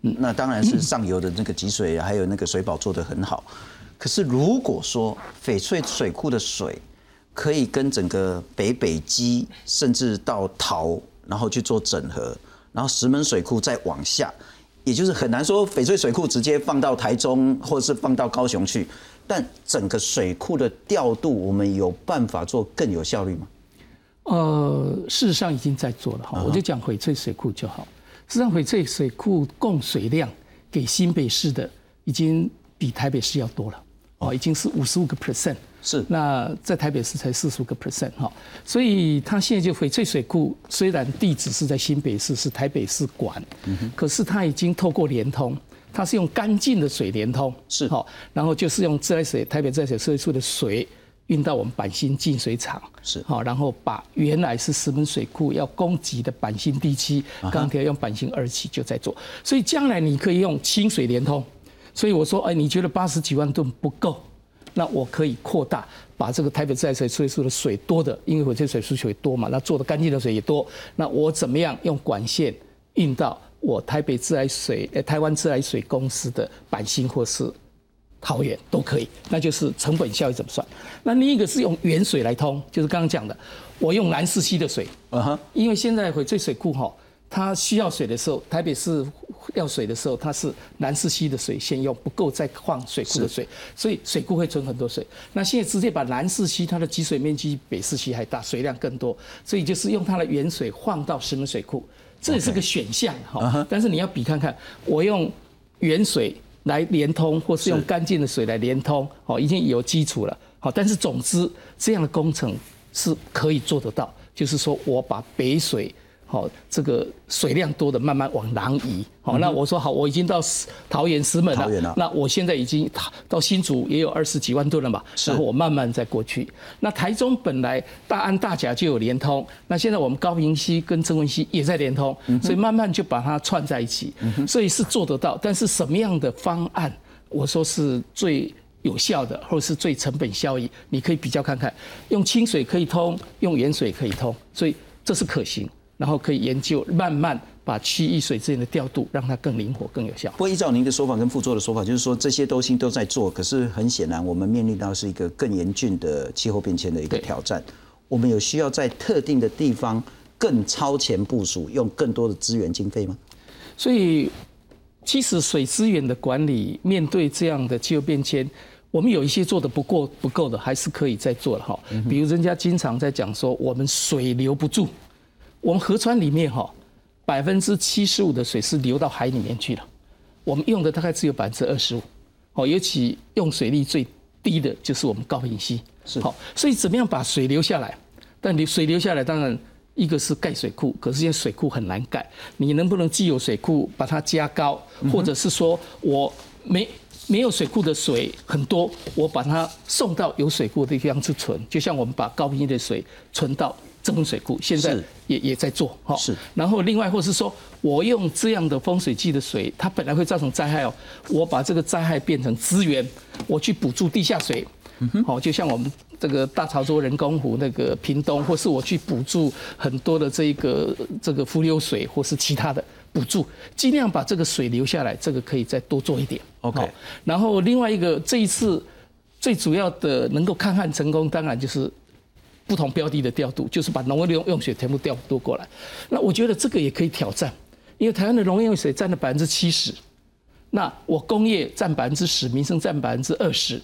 [SPEAKER 1] 那当然是上游的那个集水还有那个水保做得很好。可是如果说翡翠水库的水可以跟整个北北基甚至到桃，然后去做整合，然后石门水库再往下，也就是很难说翡翠水库直接放到台中或者是放到高雄去，但整个水库的调度，我们有办法做更有效率吗？
[SPEAKER 3] 呃，事实上已经在做了哈，我就讲翡翠水库就好。实际上，翡翠水库供水量给新北市的已经比台北市要多了，哦，已经是五十五个 percent，
[SPEAKER 1] 是。
[SPEAKER 3] 那在台北市才四十五个 percent 哈，所以它现在就翡翠水库虽然地址是在新北市，是台北市管，可是它已经透过联通，它是用干净的水联通，
[SPEAKER 1] 是
[SPEAKER 3] 哈，然后就是用自来水台北自来水设计处的水。运到我们板新净水厂
[SPEAKER 1] 是
[SPEAKER 3] 好，然后把原来是石门水库要供给的板新第七，钢铁用板新二期就在做，所以将来你可以用清水连通。所以我说，哎，你觉得八十几万吨不够，那我可以扩大，把这个台北自来水处理处的水多的，因为翡翠水需求也多嘛，那做的干净的水也多，那我怎么样用管线运到我台北自来水、呃台湾自来水公司的板新或是？桃园都可以，那就是成本效益怎么算？那另一个是用原水来通，就是刚刚讲的，我用南四溪的水，啊哈，因为现在翡翠水库哈，它需要水的时候，台北市要水的时候，它是南四溪的水先用，不够再换水库的水，所以水库会存很多水。那现在直接把南四溪它的集水面积北四溪还大，水量更多，所以就是用它的原水换到石门水库，这也是个选项哈。但是你要比看看，我用原水。来连通，或是用干净的水来连通，哦，已经有基础了，好，但是总之这样的工程是可以做得到，就是说我把北水。好，这个水量多的慢慢往南移。好，那我说好，我已经到桃园石门了。那我现在已经到新竹也有二十几万吨了嘛。然后我慢慢再过去。那台中本来大安大甲就有连通，那现在我们高平溪跟曾文溪也在连通，所以慢慢就把它串在一起。所以是做得到，但是什么样的方案，我说是最有效的，或者是最成本效益，你可以比较看看。用清水可以通，用盐水可以通，所以这是可行。然后可以研究，慢慢把区域水资源的调度，让它更灵活、更有效。
[SPEAKER 1] 不过依照您的说法跟副座的说法，就是说这些都心都在做，可是很显然，我们面临到是一个更严峻的气候变迁的一个挑战。我们有需要在特定的地方更超前部署，用更多的资源经费吗？
[SPEAKER 3] 所以，其实水资源的管理，面对这样的气候变迁，我们有一些做的不够不够的，还是可以再做的哈。比如人家经常在讲说，我们水留不住。我们河川里面哈，百分之七十五的水是流到海里面去了，我们用的大概只有百分之二十五，哦，尤其用水力最低的就是我们高平溪，
[SPEAKER 1] 是。
[SPEAKER 3] 好，所以怎么样把水流下来？但你水流下来，当然一个是盖水库，可是现在水库很难盖，你能不能既有水库把它加高，或者是说我没没有水库的水很多，我把它送到有水库的地方去存，就像我们把高频的水存到增温水库，现在也也在做哈。
[SPEAKER 1] 是。
[SPEAKER 3] 然后另外或是说我用这样的风水季的水，它本来会造成灾害哦，我把这个灾害变成资源，我去补助地下水。好，就像我们这个大潮州人工湖那个屏东，或是我去补助很多的这个这个浮流水，或是其他的补助，尽量把这个水留下来，这个可以再多做一点。
[SPEAKER 1] OK
[SPEAKER 3] 然后另外一个这一次最主要的能够抗旱成功，当然就是不同标的的调度，就是把农业用用水全部调度过来。那我觉得这个也可以挑战，因为台湾的农业用水占了百分之七十，那我工业占百分之十，民生占百分之二十。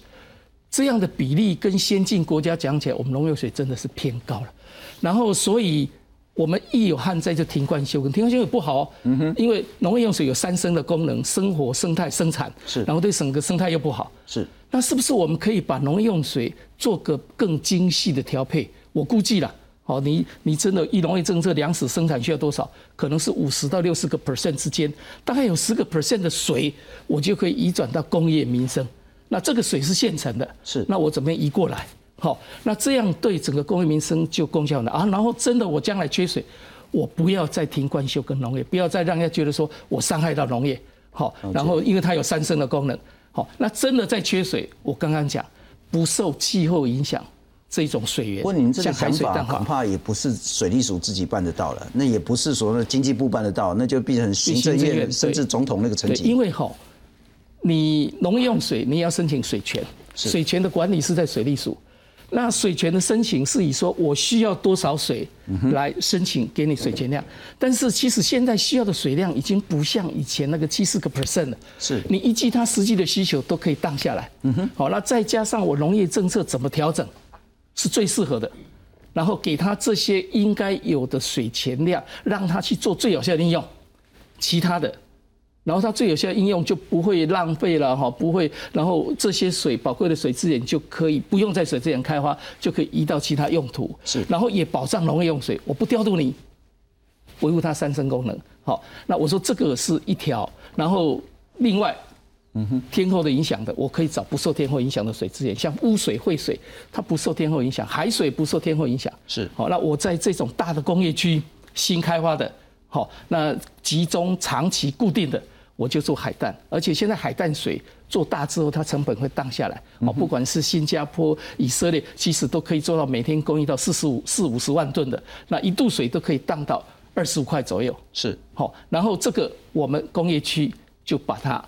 [SPEAKER 3] 这样的比例跟先进国家讲起来，我们农业用水真的是偏高了。然后，所以我们一有旱灾就停灌休耕，停灌休耕也不好、哦，因为农业用水有三生的功能：生活、生态、生产。
[SPEAKER 1] 是，
[SPEAKER 3] 然后对整个生态又不好。
[SPEAKER 1] 是，
[SPEAKER 3] 那是不是我们可以把农业用水做个更精细的调配？我估计了，好，你你真的一农业政策粮食生产需要多少？可能是五十到六十个 percent 之间，大概有十个 percent 的水，我就可以移转到工业民生。那这个水是现成的，
[SPEAKER 1] 是，
[SPEAKER 3] 那我怎么样移过来？好，那这样对整个工业民生就功效了啊。然后真的我将来缺水，我不要再停灌修跟农业，不要再让人家觉得说我伤害到农业。好，然后因为它有三生的功能，好，那真的在缺水，我刚刚讲不受气候影响这种水源，
[SPEAKER 1] 不过您这个想法恐怕也不是水利署自己办得到了，那也不是说那经济部办得到，那就变成行政院甚至总统那个层
[SPEAKER 3] 对，
[SPEAKER 1] 级。
[SPEAKER 3] 因为哈，你农业用水你也要申请水权，水权的管理是在水利署。那水权的申请是以说我需要多少水
[SPEAKER 1] 嗯
[SPEAKER 3] 来申请给你水权量，但是其实现在需要的水量已经不像以前那个七四个 percent 了，
[SPEAKER 1] 是
[SPEAKER 3] 你依据它实际的需求都可以荡下来。嗯哼，好，那再加上我农业政策怎么调整，是最适合的。然后给他这些应该有的水钱量，让他去做最有效的应用，其他的，然后它最有效的应用就不会浪费了哈，不会，然后这些水宝贵的水资源就可以不用在水资源开发，就可以移到其他用途，
[SPEAKER 1] 是，
[SPEAKER 3] 然后也保障农业用水，我不调度你，维护它三生功能，好，那我说这个是一条，然后另外。天候的影响的，我可以找不受天候影响的水资源，像污水、废水，它不受天候影响；海水不受天候影响。
[SPEAKER 1] 是
[SPEAKER 3] 好，那我在这种大的工业区新开发的，好，那集中长期固定的，我就做海淡，而且现在海淡水做大之后，它成本会荡下来。哦，不管是新加坡、以色列，其实都可以做到每天供应到四十五、四五十万吨的，那一度水都可以荡到二十五块左右。
[SPEAKER 1] 是
[SPEAKER 3] 好，然后这个我们工业区就把它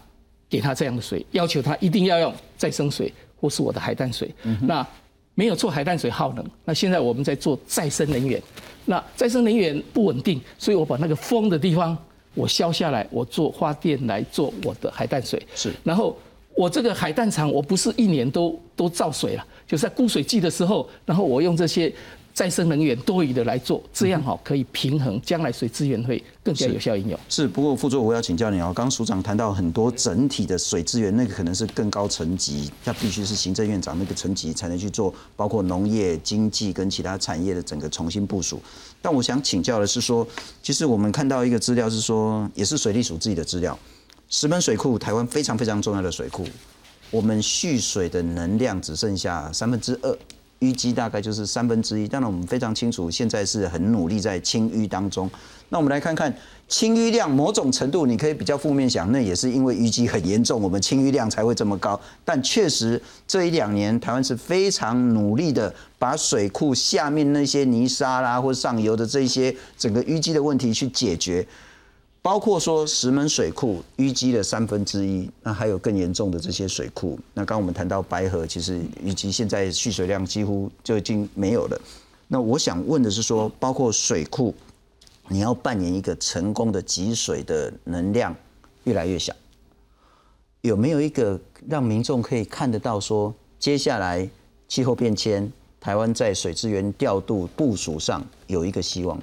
[SPEAKER 3] 给他这样的水，要求他一定要用再生水或是我的海淡水。那没有做海淡水耗能，那现在我们在做再生能源。那再生能源不稳定，所以我把那个风的地方我削下来，我做发电来做我的海淡水。
[SPEAKER 1] 是，
[SPEAKER 3] 然后我这个海淡厂，我不是一年都都造水了，就是在枯水季的时候，然后我用这些再生能源多余的来做，这样哈可以平衡将来水资源会更加有效应用。
[SPEAKER 1] 是，不过副座我要请教你哦。刚刚署长谈到很多整体的水资源，那个可能是更高层级，那必须是行政院长那个层级才能去做，包括农业、经济跟其他产业的整个重新部署。但我想请教的是说，其实我们看到一个资料是说，也是水利署自己的资料，石门水库台湾非常非常重要的水库，我们蓄水的能量只剩下三分之二。淤积大概就是三分之一，当然我们非常清楚，现在是很努力在清淤当中。那我们来看看清淤量，某种程度你可以比较负面想，那也是因为淤积很严重，我们清淤量才会这么高。但确实这一两年，台湾是非常努力的把水库下面那些泥沙啦或上游的这些整个淤积的问题去解决。包括说石门水库淤积了三分之一，那还有更严重的这些水库。那刚我们谈到白河，其实淤积现在蓄水量几乎就已经没有了。那我想问的是说，包括水库，你要扮演一个成功的集水的能量越来越小，有没有一个让民众可以看得到说，接下来气候变迁，台湾在水资源调度部署上有一个希望？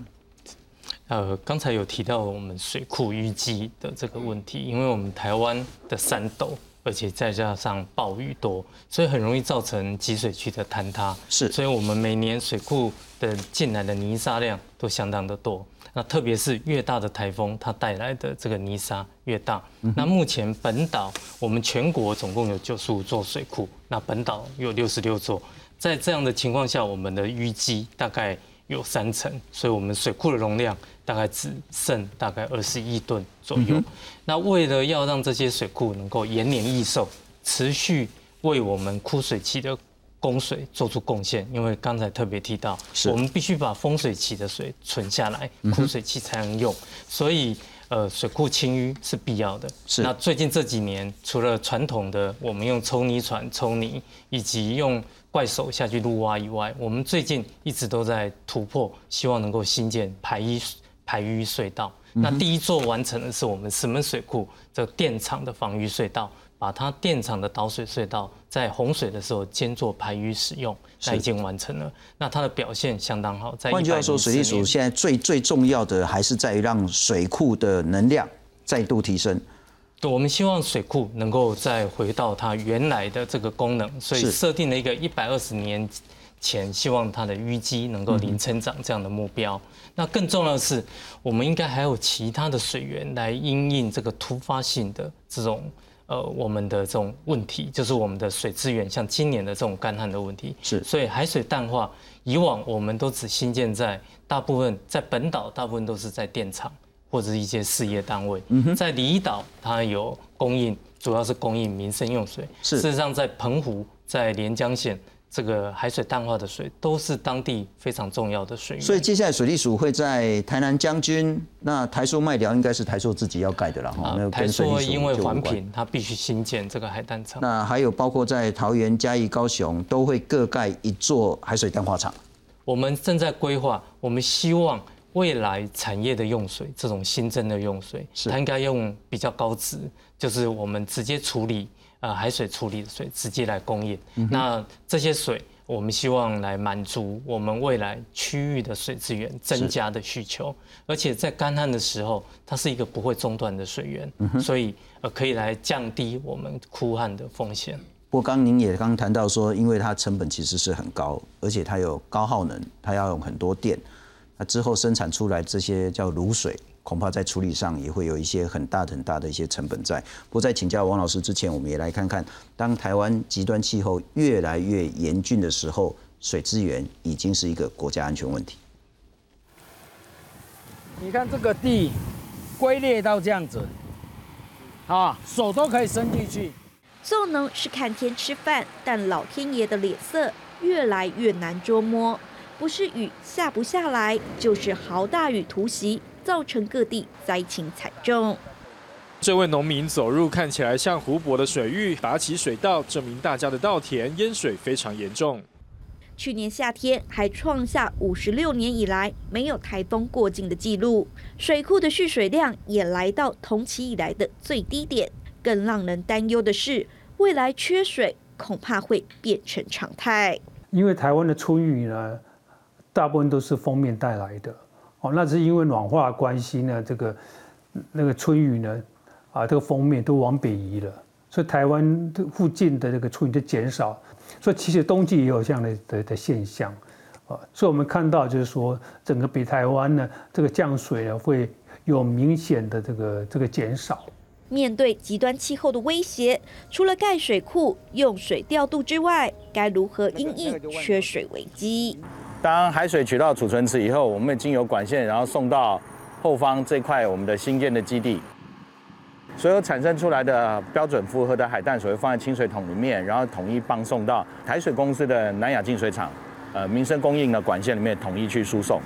[SPEAKER 2] 呃，刚才有提到我们水库淤积的这个问题，因为我们台湾的山陡，而且再加上暴雨多，所以很容易造成集水区的坍塌。
[SPEAKER 1] 是，
[SPEAKER 2] 所以我们每年水库的进来的泥沙量都相当的多。那特别是越大的台风，它带来的这个泥沙越大。那目前本岛我们全国总共有九十五座水库，那本岛有六十六座。在这样的情况下，我们的淤积大概有三成，所以我们水库的容量大概只剩大概二十亿吨左右。那为了要让这些水库能够延年益寿，持续为我们枯水期的供水做出贡献，因为刚才特别提到，我们必须把丰水期的水存下来，枯水期才能用，所以呃水库清淤是必要的。
[SPEAKER 1] 是。
[SPEAKER 2] 那最近这几年，除了传统的我们用抽泥船抽泥，以及用怪手下去路挖以外，我们最近一直都在突破，希望能够新建排淤排淤隧道。那第一座完成的是我们石门水库这个电厂的防淤隧道。把它电厂的导水隧道在洪水的时候兼做排淤使用，那已经完成了。那它的表现相当好。
[SPEAKER 1] 换句话说，水利署现在最最重要的还是在于让水库的能量再度提升。
[SPEAKER 2] 对，我们希望水库能够再回到它原来的这个功能，所以设定了一个一百二十年前希望它的淤积能够零成长这样的目标。那更重要的是，我们应该还有其他的水源来因应这个突发性的这种。呃，我们的这种问题就是我们的水资源，像今年的这种干旱的问题，
[SPEAKER 1] 是。
[SPEAKER 2] 所以海水淡化，以往我们都只新建在大部分在本岛，大部分都是在电厂或者是一些事业单位。嗯哼。在离岛，它有供应，主要是供应民生用水。
[SPEAKER 1] 是。
[SPEAKER 2] 事实上，在澎湖，在连江县。这个海水淡化的水都是当地非常重要的水源，
[SPEAKER 1] 所以接下来水利署会在台南将军，那台塑麦寮应该是台塑自己要盖的了哈。
[SPEAKER 2] 台塑因为环评，它必须新建这个海淡厂。
[SPEAKER 1] 那还有包括在桃园、嘉义、高雄都会各盖一座海水淡化厂。
[SPEAKER 2] 我们正在规划，我们希望未来产业的用水，这种新增的用水，它应该用比较高值，就是我们直接处理。呃，海水处理的水直接来供应，那这些水我们希望来满足我们未来区域的水资源增加的需求，而且在干旱的时候，它是一个不会中断的水源，所以呃可以来降低我们枯旱的风险。
[SPEAKER 1] 不过刚您也刚谈到说，因为它成本其实是很高，而且它有高耗能，它要用很多电，那之后生产出来这些叫卤水。恐怕在处理上也会有一些很大很大的一些成本在。不过在请教王老师之前，我们也来看看，当台湾极端气候越来越严峻的时候，水资源已经是一个国家安全问题。
[SPEAKER 16] 你看这个地龟裂到这样子，啊，手都可以伸进去。
[SPEAKER 17] 做农是看天吃饭，但老天爷的脸色越来越难捉摸，不是雨下不下来，就是豪大雨突袭。造成各地灾情惨重。
[SPEAKER 18] 这位农民走入看起来像湖泊的水域，打起水稻，证明大家的稻田淹水非常严重。
[SPEAKER 17] 去年夏天还创下五十六年以来没有台风过境的记录，水库的蓄水量也来到同期以来的最低点。更让人担忧的是，未来缺水恐怕会变成常态。
[SPEAKER 19] 因为台湾的春雨呢，大部分都是封面带来的。哦，那是因为暖化关系呢，这个那个春雨呢，啊，这个封面都往北移了，所以台湾附近的这个春雨就减少，所以其实冬季也有这样的的的现象，啊，所以我们看到就是说，整个北台湾呢，这个降水呢会有明显的这个这个减少。
[SPEAKER 17] 面对极端气候的威胁，除了盖水库、用水调度之外，该如何应应缺水危机？
[SPEAKER 20] 当海水取到储存池以后，我们经由管线，然后送到后方这块我们的新建的基地。所有产生出来的标准符合的海淡水会放在清水桶里面，然后统一放送到台水公司的南亚净水厂，呃，民生供应的管线里面统一去输送。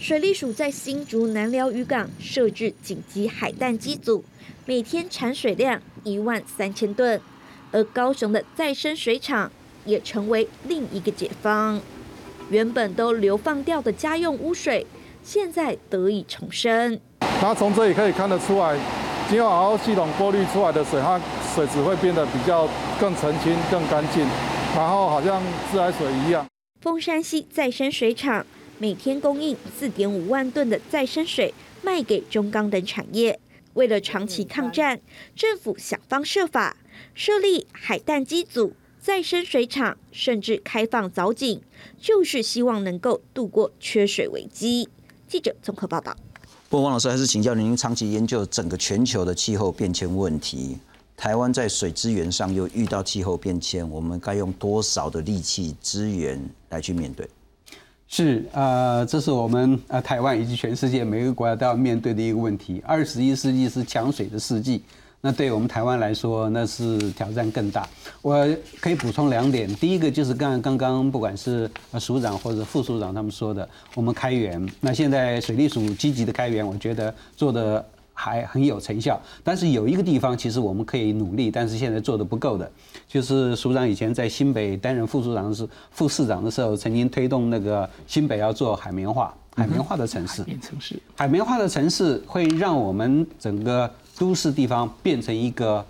[SPEAKER 17] 水利署在新竹南寮渔港设置紧急海淡机组，每天产水量一万三千吨，而高雄的再生水厂也成为另一个解方。原本都流放掉的家用污水，现在得以重生。
[SPEAKER 15] 那从这里可以看得出来，经过 RO 系统过滤出来的水，它水质会变得比较更澄清、更干净，然后好像自来水一样。
[SPEAKER 17] 丰山溪再生水厂每天供应四点五万吨的再生水，卖给中钢等产业。为了长期抗战，政府想方设法设立海淡机组。再生水厂甚至开放藻井，就是希望能够度过缺水危机。记者综合报道。
[SPEAKER 1] 不过王老师还是请教您，长期研究整个全球的气候变迁问题，台湾在水资源上又遇到气候变迁，我们该用多少的力气资源来去面对？
[SPEAKER 4] 是呃，这是我们呃台湾以及全世界每个国家都要面对的一个问题。二十一世纪是抢水的世纪。那对我们台湾来说，那是挑战更大。我可以补充两点，第一个就是刚刚刚不管是署长或者副署长他们说的，我们开源。那现在水利署积极的开源，我觉得做的还很有成效。但是有一个地方，其实我们可以努力，但是现在做的不够的，就是署长以前在新北担任副署长是副市长的时候，曾经推动那个新北要做海绵化，海绵化的城市。海
[SPEAKER 3] 绵城市。
[SPEAKER 4] 海绵化的城市会让我们整个。都市地方变成一个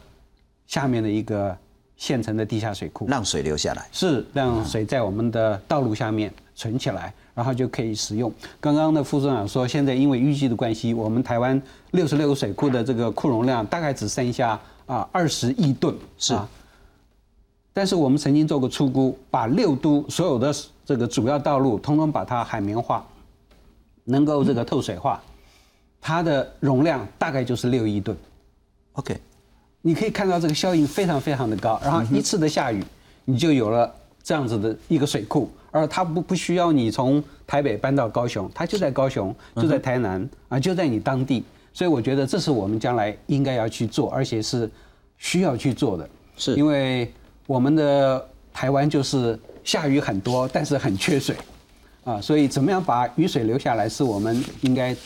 [SPEAKER 4] 下面的一个现成的地下水库，
[SPEAKER 1] 让水流下来，
[SPEAKER 4] 是让水在我们的道路下面存起来，然后就可以使用。刚刚的副市长说，现在因为淤积的关系，我们台湾六十六个水库的这个库容量大概只剩下啊二十亿吨，
[SPEAKER 1] 是。
[SPEAKER 4] 但是我们曾经做过出估，把六都所有的这个主要道路通通把它海绵化，能够这个透水化。它的容量大概就是六亿吨
[SPEAKER 1] ，OK，
[SPEAKER 4] 你可以看到这个效应非常非常的高，然后一次的下雨，你就有了这样子的一个水库，而它不不需要你从台北搬到高雄，它就在高雄，就在台南啊，就在你当地，所以我觉得这是我们将来应该要去做，而且是需要去做的，
[SPEAKER 1] 是。
[SPEAKER 4] 因为我们的台湾就是下雨很多，但是很缺水。啊，所以怎么样把雨水留下来，是我们应该。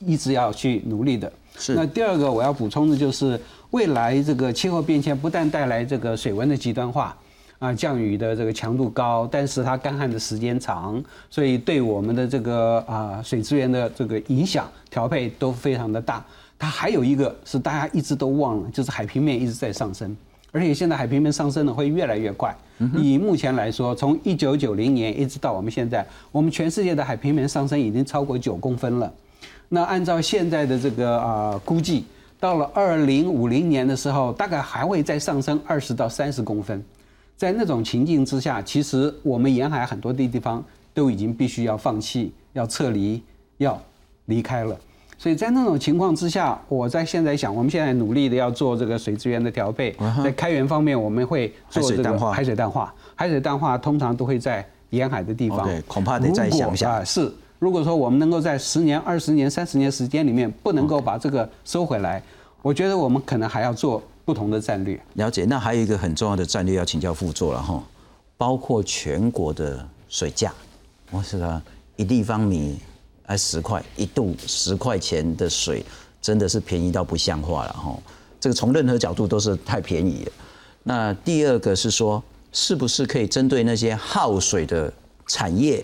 [SPEAKER 4] 一直要去努力的。
[SPEAKER 1] 是。
[SPEAKER 4] 那第二个我要补充的就是，未来这个气候变迁不但带来这个水温的极端化，啊，降雨的这个强度高，但是它干旱的时间长，所以对我们的这个啊水资源的这个影响调配都非常的大。它还有一个是大家一直都忘了，就是海平面一直在上升，而且现在海平面上升的会越来越快。以目前来说，从一九九零年一直到我们现在，我们全世界的海平面上升已经超过九公分了。那按照现在的这个啊估计，到了二零五零年的时候，大概还会再上升二十到三十公分。在那种情境之下，其实我们沿海很多的地方都已经必须要放弃、要撤离、要离开了。所以在那种情况之下，我在现在想，我们现在努力的要做这个水资源的调配，在开源方面，我们会做这个海水淡化。海水淡化通常都会在沿海的地方，
[SPEAKER 1] 恐怕得再想一下。
[SPEAKER 4] 是。如果说我们能够在十年、二十年、三十年时间里面不能够把这个收回来，我觉得我们可能还要做不同的战略。
[SPEAKER 1] 了解，那还有一个很重要的战略要请教副座了哈，包括全国的水价，我是说一立方米哎十块，一度十块钱的水真的是便宜到不像话了哈，这个从任何角度都是太便宜了。那第二个是说，是不是可以针对那些耗水的产业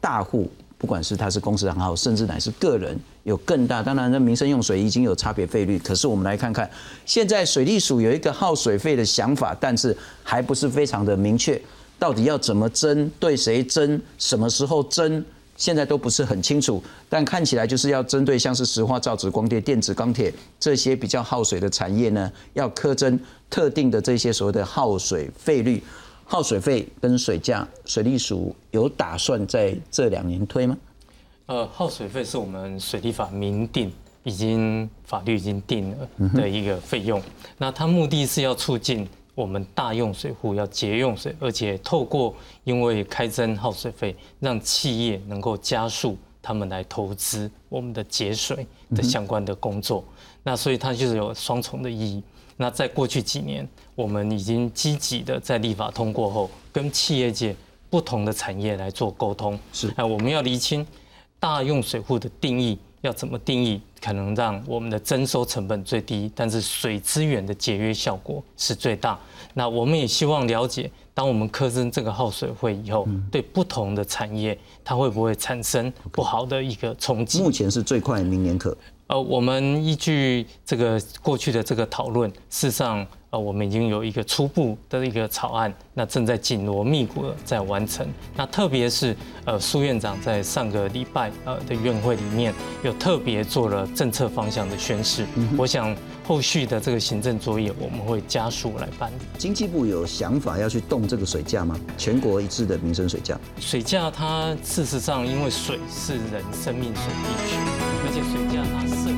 [SPEAKER 1] 大户？不管是他是公司行号，甚至乃是个人，有更大。当然，那民生用水已经有差别费率。可是我们来看看，现在水利署有一个耗水费的想法，但是还不是非常的明确，到底要怎么征，对谁征，什么时候征，现在都不是很清楚。但看起来就是要针对像是石化、造纸、光电、电子、钢铁这些比较耗水的产业呢，要苛征特定的这些所谓的耗水费率。耗水费跟水价，水利署有打算在这两年推吗？
[SPEAKER 2] 呃，耗水费是我们水利法明定，已经法律已经定了的一个费用。那它目的是要促进我们大用水户要节用水，而且透过因为开征耗水费，让企业能够加速他们来投资我们的节水的相关的工作。那所以它就是有双重的意义。那在过去几年，我们已经积极的在立法通过后，跟企业界不同的产业来做沟通。
[SPEAKER 1] 是，
[SPEAKER 2] 哎，我们要厘清大用水户的定义要怎么定义，可能让我们的征收成本最低，但是水资源的节约效果是最大。那我们也希望了解，当我们苛征这个耗水费以后，对不同的产业，它会不会产生不好的一个冲击？
[SPEAKER 1] 目前是最快明年可。
[SPEAKER 2] 呃，我们依据这个过去的这个讨论，事实上，呃，我们已经有一个初步的一个草案，那正在紧锣密鼓的在完成。那特别是，呃，苏院长在上个礼拜呃的院会里面，有特别做了政策方向的宣示。我想后续的这个行政作业，我们会加速来办理。
[SPEAKER 1] 经济部有想法要去动这个水价吗？全国一致的民生水价？
[SPEAKER 2] 水价它事实上，因为水是人生命所必须。而且水价它。